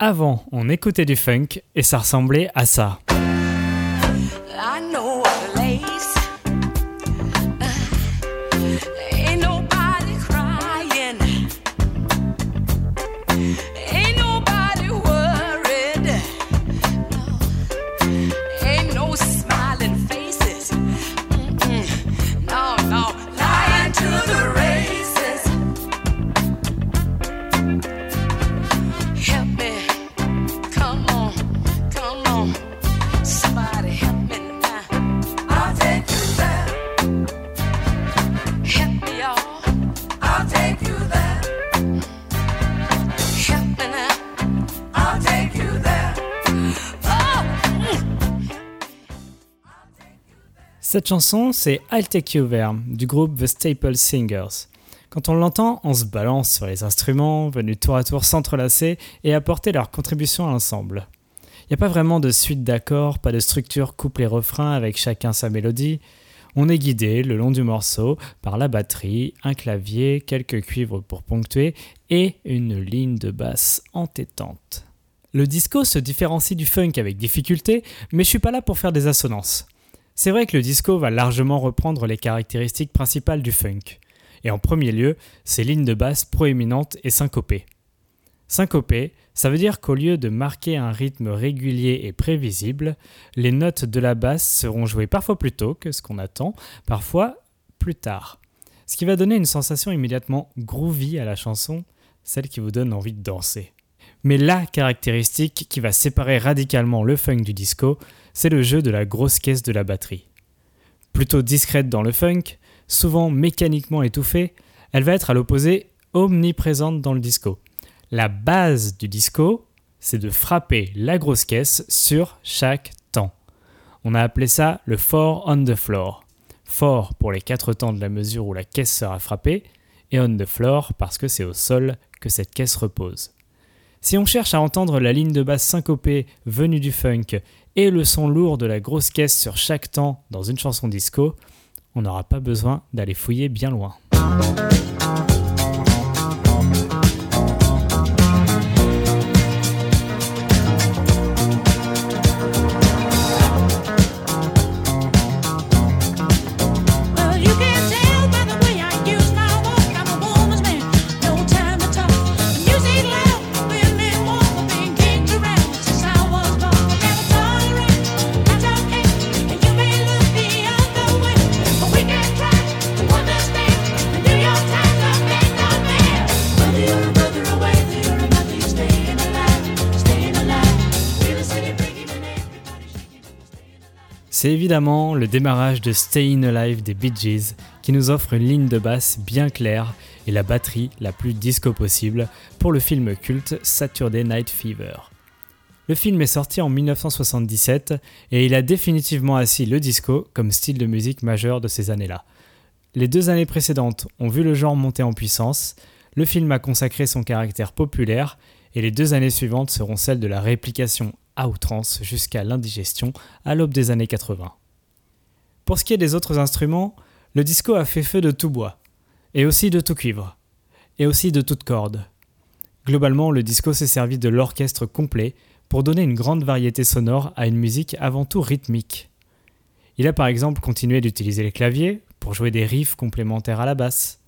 Avant, on écoutait du funk et ça ressemblait à ça. Cette chanson, c'est I'll Take You There du groupe The Staple Singers. Quand on l'entend, on se balance sur les instruments, venus tour à tour s'entrelacer et apporter leur contribution à l'ensemble. Il n'y a pas vraiment de suite d'accords, pas de structure couplet-refrain avec chacun sa mélodie. On est guidé le long du morceau par la batterie, un clavier, quelques cuivres pour ponctuer et une ligne de basse entêtante. Le disco se différencie du funk avec difficulté, mais je suis pas là pour faire des assonances. C'est vrai que le disco va largement reprendre les caractéristiques principales du funk, et en premier lieu, ses lignes de basse proéminentes et syncopées. Syncopées, ça veut dire qu'au lieu de marquer un rythme régulier et prévisible, les notes de la basse seront jouées parfois plus tôt que ce qu'on attend, parfois plus tard. Ce qui va donner une sensation immédiatement groovy à la chanson, celle qui vous donne envie de danser. Mais la caractéristique qui va séparer radicalement le funk du disco, c'est le jeu de la grosse caisse de la batterie. Plutôt discrète dans le funk, souvent mécaniquement étouffée, elle va être à l'opposé omniprésente dans le disco. La base du disco, c'est de frapper la grosse caisse sur chaque temps. On a appelé ça le four on the floor. Four pour les quatre temps de la mesure où la caisse sera frappée, et on the floor parce que c'est au sol que cette caisse repose. Si on cherche à entendre la ligne de basse syncopée venue du funk et le son lourd de la grosse caisse sur chaque temps dans une chanson disco, on n'aura pas besoin d'aller fouiller bien loin. C'est évidemment le démarrage de Stayin' Alive des Bee Gees qui nous offre une ligne de basse bien claire et la batterie la plus disco possible pour le film culte Saturday Night Fever. Le film est sorti en 1977 et il a définitivement assis le disco comme style de musique majeur de ces années-là. Les deux années précédentes ont vu le genre monter en puissance, le film a consacré son caractère populaire et les deux années suivantes seront celles de la réplication à outrance jusqu'à l'indigestion à l'aube des années 80. Pour ce qui est des autres instruments, le disco a fait feu de tout bois, et aussi de tout cuivre, et aussi de toute corde. Globalement, le disco s'est servi de l'orchestre complet pour donner une grande variété sonore à une musique avant tout rythmique. Il a par exemple continué d'utiliser les claviers pour jouer des riffs complémentaires à la basse.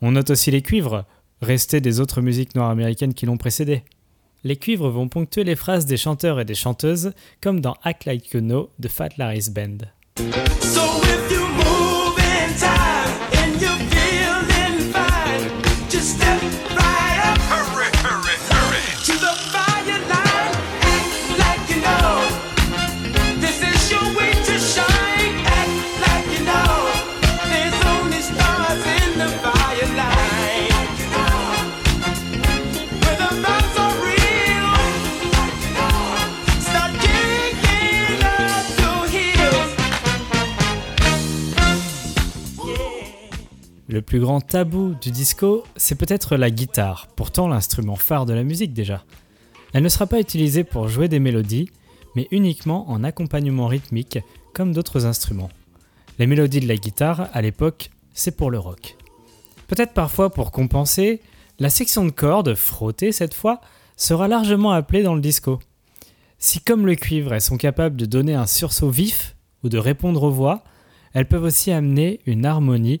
On note aussi les cuivres, restés des autres musiques noires américaines qui l'ont précédé. Les cuivres vont ponctuer les phrases des chanteurs et des chanteuses, comme dans Act Like You Know de Fat Larry's Band. Plus grand tabou du disco, c'est peut-être la guitare, pourtant l'instrument phare de la musique déjà. Elle ne sera pas utilisée pour jouer des mélodies, mais uniquement en accompagnement rythmique, comme d'autres instruments. Les mélodies de la guitare, à l'époque, c'est pour le rock. Peut-être parfois pour compenser, la section de cordes, frottée cette fois, sera largement appelée dans le disco. Si comme le cuivre, elles sont capables de donner un sursaut vif ou de répondre aux voix, elles peuvent aussi amener une harmonie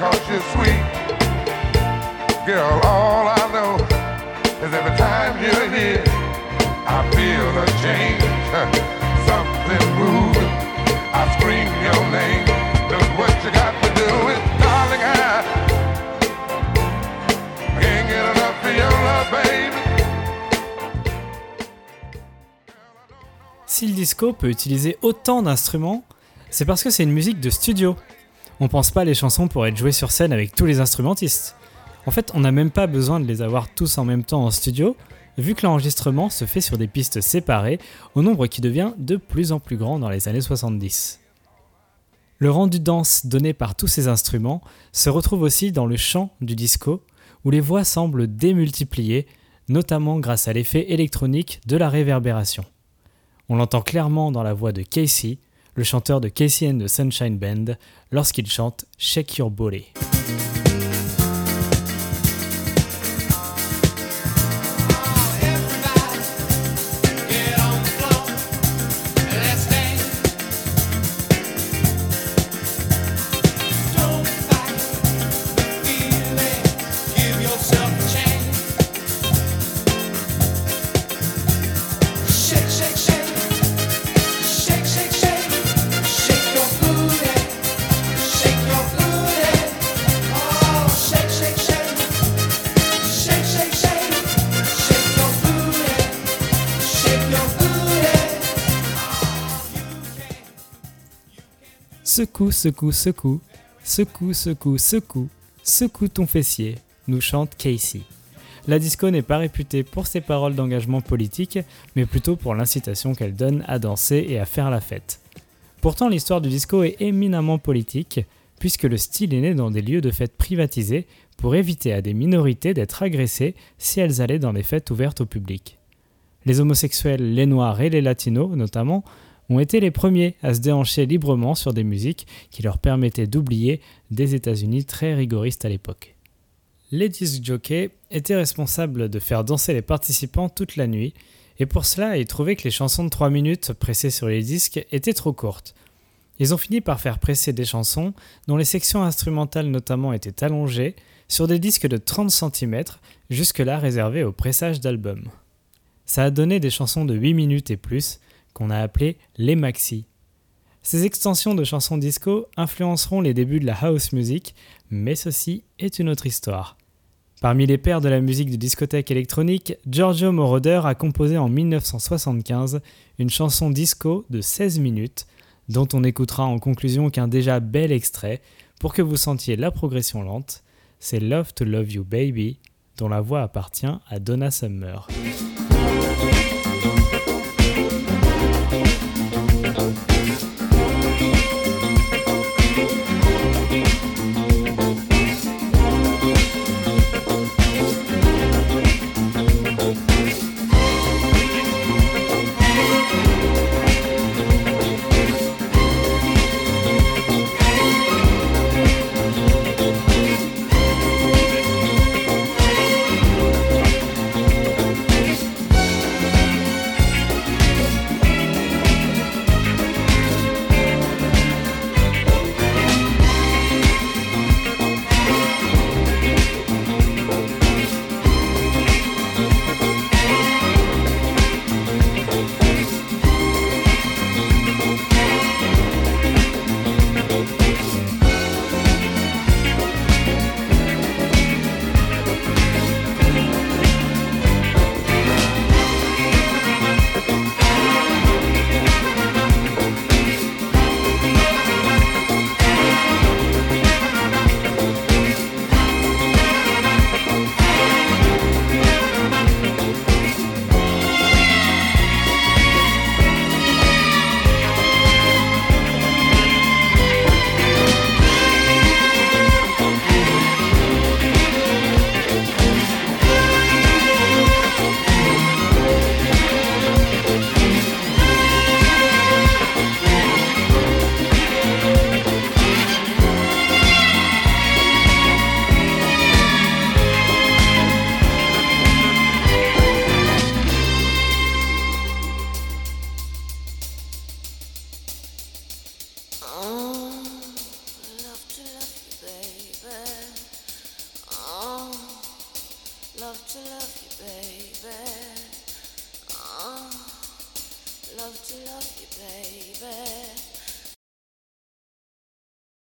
moving. Si le disco peut utiliser autant d'instruments, c'est parce que c'est une musique de studio. On pense pas les chansons pour être jouées sur scène avec tous les instrumentistes. En fait, on n'a même pas besoin de les avoir tous en même temps en studio, vu que l'enregistrement se fait sur des pistes séparées, au nombre qui devient de plus en plus grand dans les années 70. Le rendu dense donné par tous ces instruments se retrouve aussi dans le chant du disco, où les voix semblent démultipliées, notamment grâce à l'effet électronique de la réverbération. On l'entend clairement dans la voix de Casey, le chanteur de Casey and the Sunshine Band, lorsqu'il chante Shake Your Body. Secoue, secoue, secoue, secoue, secoue, secoue, secoue ton fessier, nous chante Casey. La disco n'est pas réputée pour ses paroles d'engagement politique, mais plutôt pour l'incitation qu'elle donne à danser et à faire la fête. Pourtant, l'histoire du disco est éminemment politique, puisque le style est né dans des lieux de fête privatisés pour éviter à des minorités d'être agressées si elles allaient dans des fêtes ouvertes au public. Les homosexuels, les noirs et les latinos notamment ont été les premiers à se déhancher librement sur des musiques qui leur permettaient d'oublier des États-Unis très rigoristes à l'époque. Les disc jockeys étaient responsables de faire danser les participants toute la nuit, et pour cela, ils trouvaient que les chansons de 3 minutes pressées sur les disques étaient trop courtes. Ils ont fini par faire presser des chansons dont les sections instrumentales notamment étaient allongées sur des disques de 30 cm, jusque-là réservés au pressage d'albums. Ça a donné des chansons de 8 minutes et plus, qu'on a appelé les maxi. Ces extensions de chansons disco influenceront les débuts de la house music, mais ceci est une autre histoire. Parmi les pères de la musique de discothèque électronique, Giorgio Moroder a composé en 1975 une chanson disco de 16 minutes, dont on écoutera en conclusion qu'un déjà bel extrait pour que vous sentiez la progression lente. C'est Love to Love You Baby, dont la voix appartient à Donna Summer.